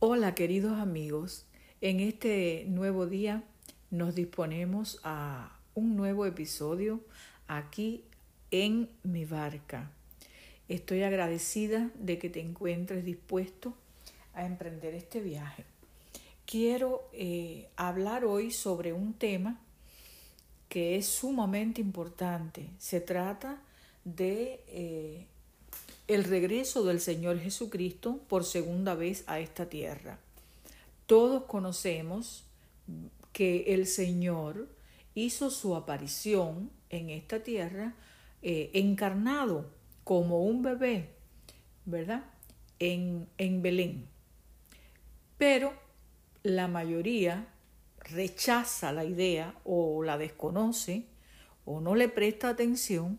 Hola queridos amigos, en este nuevo día nos disponemos a un nuevo episodio aquí en mi barca. Estoy agradecida de que te encuentres dispuesto a emprender este viaje. Quiero eh, hablar hoy sobre un tema que es sumamente importante. Se trata de eh, el regreso del Señor Jesucristo por segunda vez a esta tierra. Todos conocemos que el Señor hizo su aparición en esta tierra eh, encarnado como un bebé, ¿verdad? En, en Belén. Pero la mayoría rechaza la idea o la desconoce o no le presta atención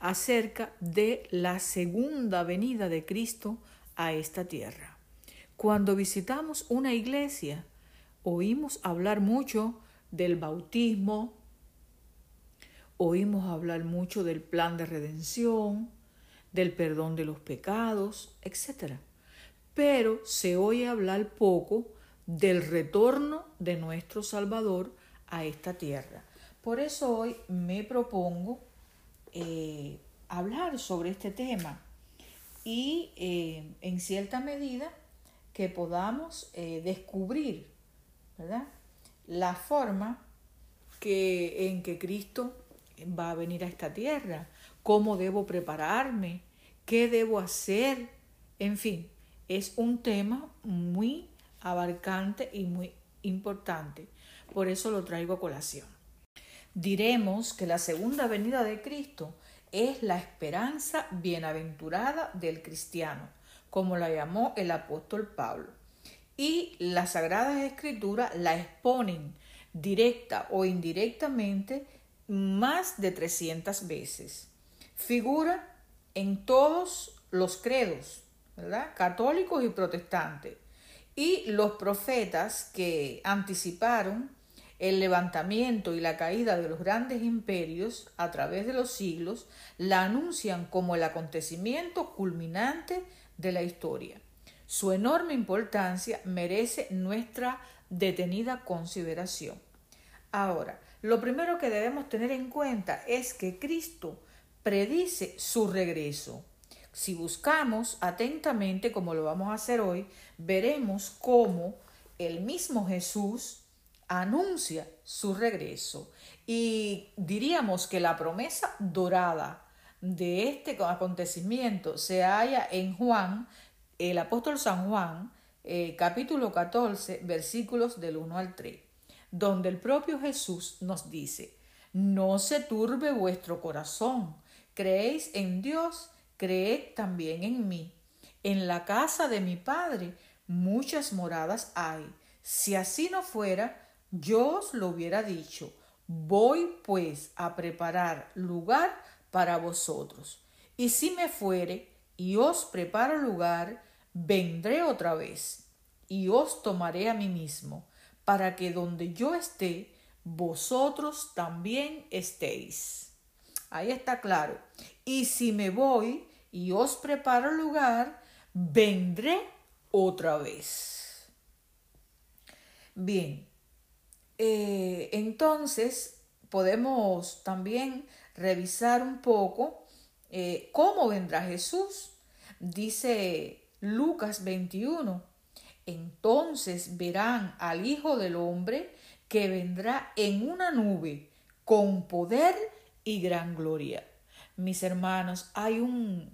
acerca de la segunda venida de Cristo a esta tierra. Cuando visitamos una iglesia, oímos hablar mucho del bautismo, oímos hablar mucho del plan de redención, del perdón de los pecados, etc. Pero se oye hablar poco del retorno de nuestro Salvador a esta tierra. Por eso hoy me propongo eh, hablar sobre este tema y eh, en cierta medida que podamos eh, descubrir la forma que, en que Cristo va a venir a esta tierra, cómo debo prepararme, qué debo hacer, en fin, es un tema muy abarcante y muy importante. Por eso lo traigo a colación diremos que la segunda venida de Cristo es la esperanza bienaventurada del cristiano, como la llamó el apóstol Pablo. Y las sagradas escrituras la exponen directa o indirectamente más de 300 veces. Figura en todos los credos, ¿verdad? católicos y protestantes. Y los profetas que anticiparon el levantamiento y la caída de los grandes imperios a través de los siglos la anuncian como el acontecimiento culminante de la historia. Su enorme importancia merece nuestra detenida consideración. Ahora, lo primero que debemos tener en cuenta es que Cristo predice su regreso. Si buscamos atentamente, como lo vamos a hacer hoy, veremos cómo el mismo Jesús anuncia su regreso. Y diríamos que la promesa dorada de este acontecimiento se halla en Juan, el apóstol San Juan, eh, capítulo 14, versículos del 1 al 3, donde el propio Jesús nos dice, no se turbe vuestro corazón, creéis en Dios, creed también en mí. En la casa de mi Padre muchas moradas hay. Si así no fuera, yo os lo hubiera dicho, voy pues a preparar lugar para vosotros. Y si me fuere y os preparo lugar, vendré otra vez y os tomaré a mí mismo, para que donde yo esté, vosotros también estéis. Ahí está claro. Y si me voy y os preparo lugar, vendré otra vez. Bien, eh, entonces, podemos también revisar un poco eh, cómo vendrá Jesús. Dice Lucas 21, entonces verán al Hijo del Hombre que vendrá en una nube con poder y gran gloria. Mis hermanos, hay un,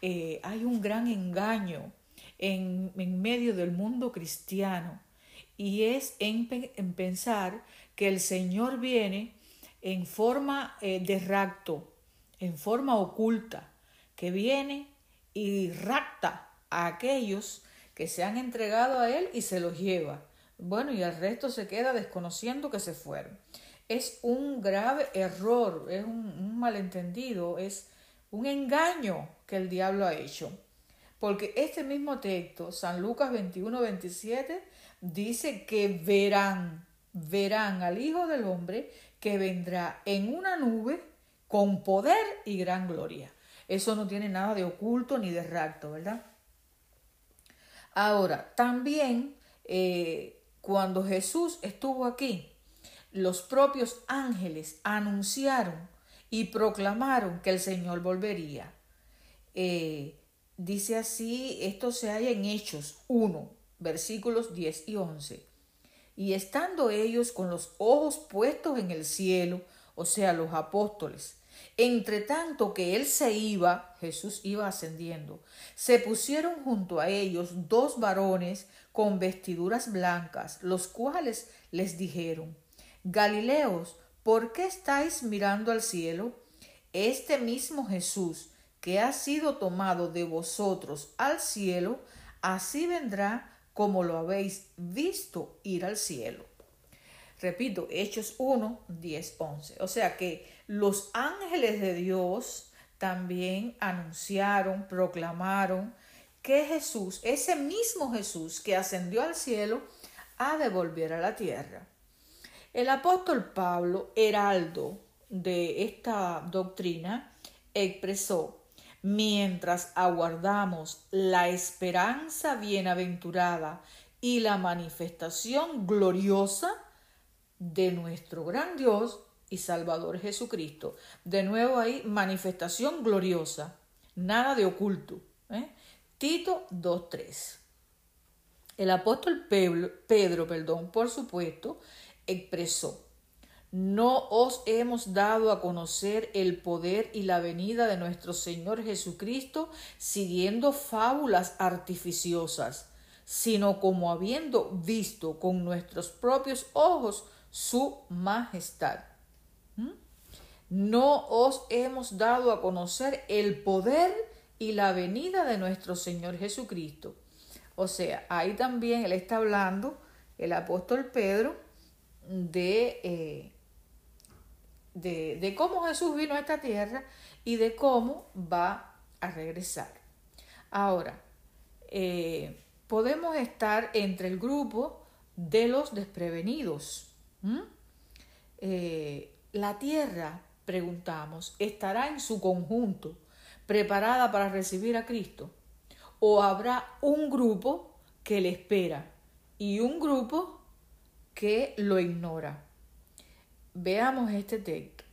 eh, hay un gran engaño en, en medio del mundo cristiano y es en, pensar que el Señor viene en forma eh, de rapto, en forma oculta, que viene y rapta a aquellos que se han entregado a Él y se los lleva. Bueno, y el resto se queda desconociendo que se fueron. Es un grave error, es un, un malentendido, es un engaño que el diablo ha hecho. Porque este mismo texto, San Lucas 21, 27, dice que verán, verán al Hijo del Hombre que vendrá en una nube con poder y gran gloria. Eso no tiene nada de oculto ni de rapto, ¿verdad? Ahora, también eh, cuando Jesús estuvo aquí, los propios ángeles anunciaron y proclamaron que el Señor volvería. Eh, dice así, esto se halla en Hechos 1, versículos 10 y 11. Y estando ellos con los ojos puestos en el cielo, o sea, los apóstoles, entre tanto que él se iba, Jesús iba ascendiendo, se pusieron junto a ellos dos varones con vestiduras blancas, los cuales les dijeron, Galileos, ¿por qué estáis mirando al cielo? Este mismo Jesús, que ha sido tomado de vosotros al cielo, así vendrá como lo habéis visto ir al cielo. Repito, Hechos 1, 10, 11. O sea que los ángeles de Dios también anunciaron, proclamaron que Jesús, ese mismo Jesús que ascendió al cielo, ha de volver a la tierra. El apóstol Pablo, heraldo de esta doctrina, expresó, mientras aguardamos la esperanza bienaventurada y la manifestación gloriosa de nuestro gran Dios y Salvador Jesucristo. De nuevo ahí, manifestación gloriosa, nada de oculto. ¿eh? Tito 2.3. El apóstol Pedro, Pedro, perdón, por supuesto, expresó, no os hemos dado a conocer el poder y la venida de nuestro Señor Jesucristo siguiendo fábulas artificiosas, sino como habiendo visto con nuestros propios ojos su majestad. ¿Mm? No os hemos dado a conocer el poder y la venida de nuestro Señor Jesucristo. O sea, ahí también él está hablando, el apóstol Pedro, de, eh, de, de, cómo Jesús vino a esta tierra y de cómo va a regresar. Ahora, eh, podemos estar entre el grupo de los desprevenidos. Eh, la tierra, preguntamos, estará en su conjunto preparada para recibir a Cristo? ¿O habrá un grupo que le espera y un grupo que lo ignora? Veamos este texto.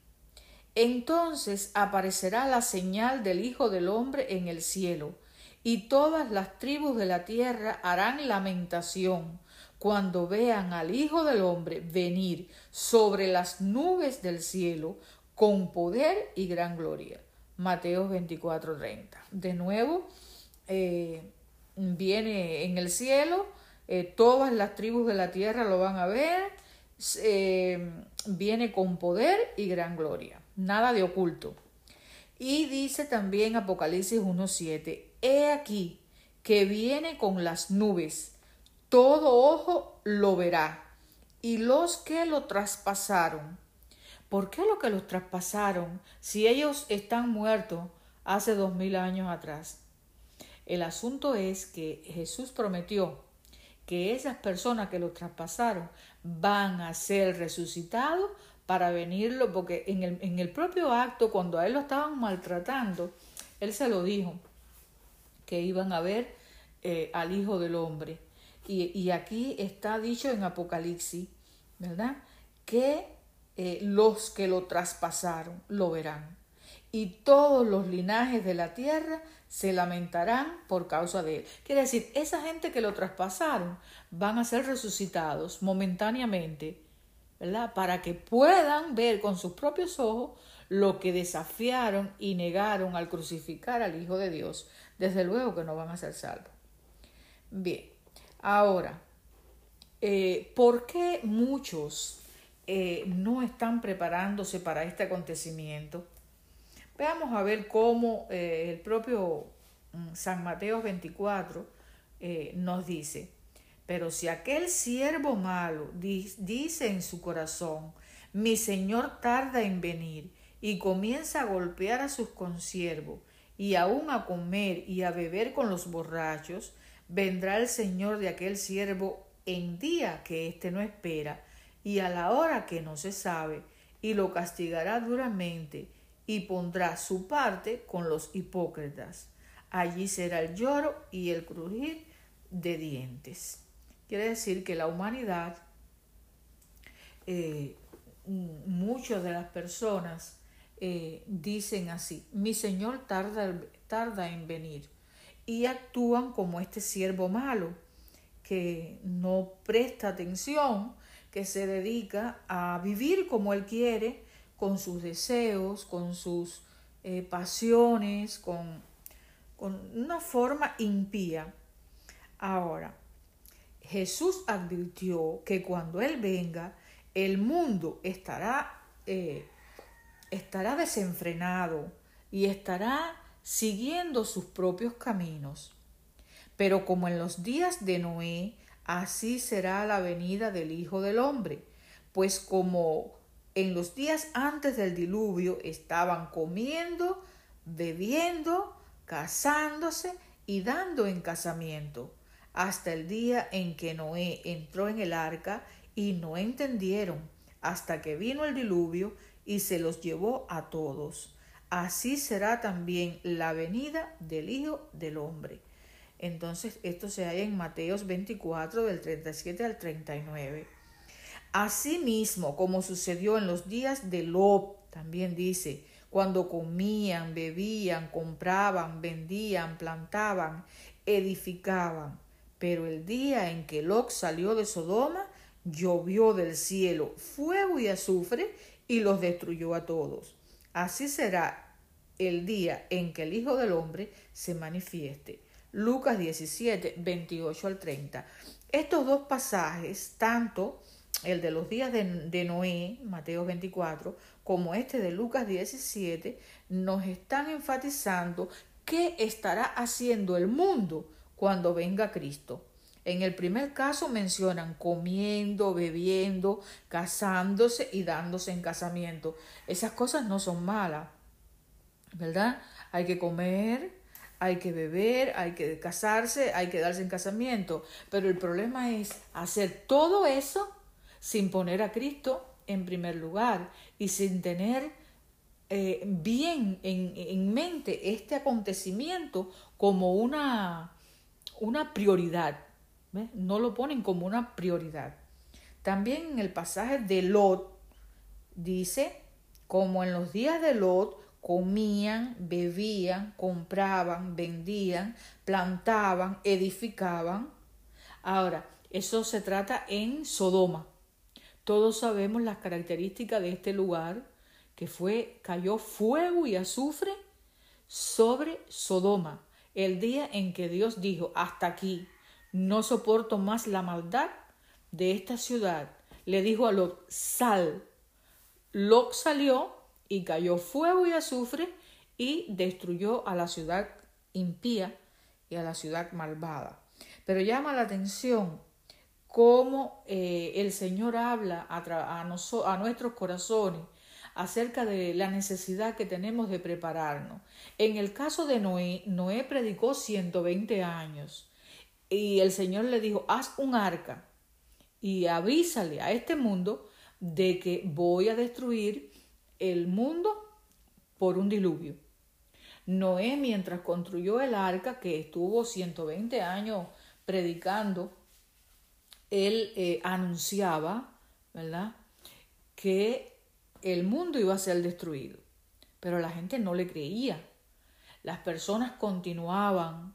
Entonces aparecerá la señal del Hijo del Hombre en el cielo, y todas las tribus de la tierra harán lamentación cuando vean al Hijo del Hombre venir sobre las nubes del cielo con poder y gran gloria. Mateo 24:30. De nuevo, eh, viene en el cielo, eh, todas las tribus de la tierra lo van a ver, eh, viene con poder y gran gloria, nada de oculto. Y dice también Apocalipsis 1:7, he aquí que viene con las nubes todo ojo lo verá, y los que lo traspasaron. ¿Por qué lo que los traspasaron si ellos están muertos hace dos mil años atrás? El asunto es que Jesús prometió que esas personas que lo traspasaron van a ser resucitados para venirlo, porque en el, en el propio acto, cuando a él lo estaban maltratando, él se lo dijo, que iban a ver eh, al Hijo del Hombre. Y, aquí está dicho en Apocalipsis, ¿verdad? Que eh, los que lo traspasaron lo verán. Y todos los linajes de la tierra se lamentarán por causa de él. Quiere decir, esa gente que lo traspasaron van a ser resucitados momentáneamente, ¿verdad? Para que puedan ver con sus propios ojos lo que desafiaron y negaron al crucificar al Hijo de Dios. Desde luego que no van a ser salvos. Bien, Ahora, eh, ¿por qué muchos eh, no están preparándose para este acontecimiento? Veamos a ver cómo eh, el propio mm, San Mateo 24 nos dice, pero si aquel siervo malo dice en su corazón, mi Señor tarda en venir, y comienza a golpear a sus consiervos, y aún a comer y a beber con los borrachos, vendrá el Señor de aquel siervo en día que éste no espera y a la hora que no se sabe, y lo castigará duramente y pondrá su parte con los hipócritas. Allí será el lloro y el crujir de dientes. Quiere decir que la humanidad, eh, muchas de las personas eh, dicen así, mi Señor tarda, tarda en venir y actúan como este siervo malo que no presta atención, que se dedica a vivir como él quiere, con sus deseos, con sus eh, pasiones, con, con una forma impía. Ahora, Jesús advirtió que cuando Él venga, el mundo estará, eh, estará desenfrenado y estará siguiendo sus propios caminos. Pero como en los días de Noé, así será la venida del Hijo del Hombre, pues como en los días antes del diluvio estaban comiendo, bebiendo, casándose y dando en casamiento, hasta el día en que Noé entró en el arca y no entendieron, hasta que vino el diluvio y se los llevó a todos. Así será también la venida del Hijo del Hombre. Entonces, esto se halla en Mateos 24, del 37 al 39. Asimismo, como sucedió en los días de Lot, también dice, cuando comían, bebían, compraban, vendían, plantaban, edificaban. Pero el día en que Lot salió de Sodoma, llovió del cielo fuego y azufre y los destruyó a todos. Así será el día en que el Hijo del Hombre se manifieste. Lucas 17, 28 al 30. Estos dos pasajes, tanto el de los días de, Noé, Mateo 24, como este de Lucas 17, nos están enfatizando qué estará haciendo el mundo cuando venga Cristo. En el primer caso mencionan comiendo, bebiendo, casándose y dándose en casamiento. Esas cosas no son malas, ¿verdad? Hay que comer, hay que beber, hay que casarse, hay que darse en casamiento. Pero el problema es hacer todo eso sin poner a Cristo en primer lugar y sin tener eh, bien en, mente este acontecimiento como una, una prioridad. No lo ponen como una prioridad. También en el pasaje de Lot dice, como en los días de Lot, comían, bebían, compraban, vendían, plantaban, edificaban. Ahora, eso se trata en Sodoma. Todos sabemos las características de este lugar, que fue, cayó fuego y azufre sobre Sodoma, el día en que Dios dijo, hasta aquí, no soporto más la maldad de esta ciudad. Le dijo a Lot, sal. Lot salió y cayó fuego y azufre y destruyó a la ciudad impía y a la ciudad malvada. Pero llama la atención cómo eh, el Señor habla a, a, a nuestros corazones acerca de la necesidad que tenemos de prepararnos. En el caso de Noé, Noé predicó 120 años y el Señor le dijo, haz un arca y avísale a este mundo de que voy a destruir el mundo por un diluvio. Noé, mientras construyó el arca, que estuvo 120 años predicando, él eh, anunciaba, ¿verdad?, que el mundo iba a ser destruido. Pero la gente no le creía. Las personas continuaban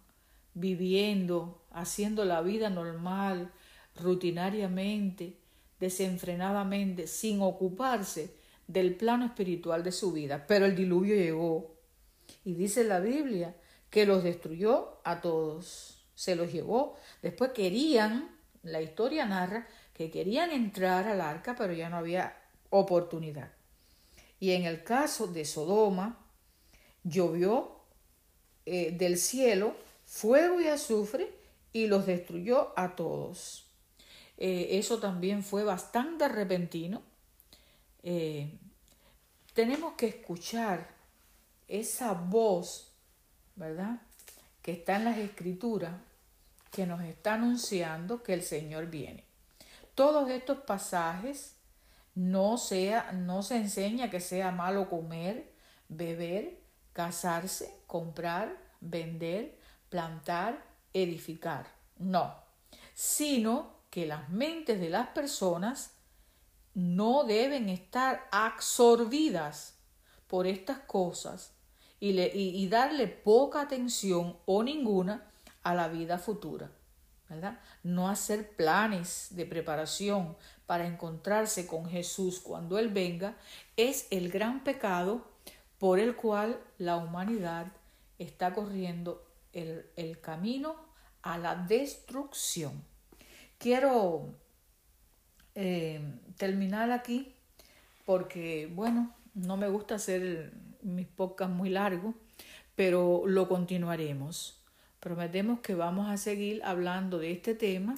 viviendo, haciendo la vida normal, rutinariamente, desenfrenadamente, sin ocuparse del plano espiritual de su vida. Pero el diluvio llegó. Y dice la Biblia que los destruyó a todos. Se los llevó. Después querían la historia narra que querían entrar al arca, pero ya no había oportunidad. Y en el caso de Sodoma, llovió eh, del cielo fuego y azufre y los destruyó a todos. Eh, eso también fue bastante repentino. Eh, tenemos que escuchar esa voz, ¿verdad? Que está en las escrituras que nos está anunciando que el Señor viene. Todos estos pasajes no, sea, no se enseña que sea malo comer, beber, casarse, comprar, vender, plantar, edificar. no, sino que las mentes de las personas no deben estar absorbidas por estas cosas y, y darle poca atención o ninguna a la vida futura. ¿verdad? No hacer planes de preparación para encontrarse con Jesús cuando Él venga es el gran pecado por el cual la humanidad está corriendo el, el camino a la destrucción. Quiero eh, terminar aquí porque, bueno, no me gusta hacer mis podcasts muy largos, pero lo continuaremos. Prometemos que vamos a seguir hablando de este tema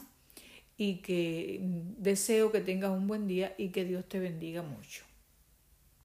y que deseo que tengas un buen día y que Dios te bendiga mucho.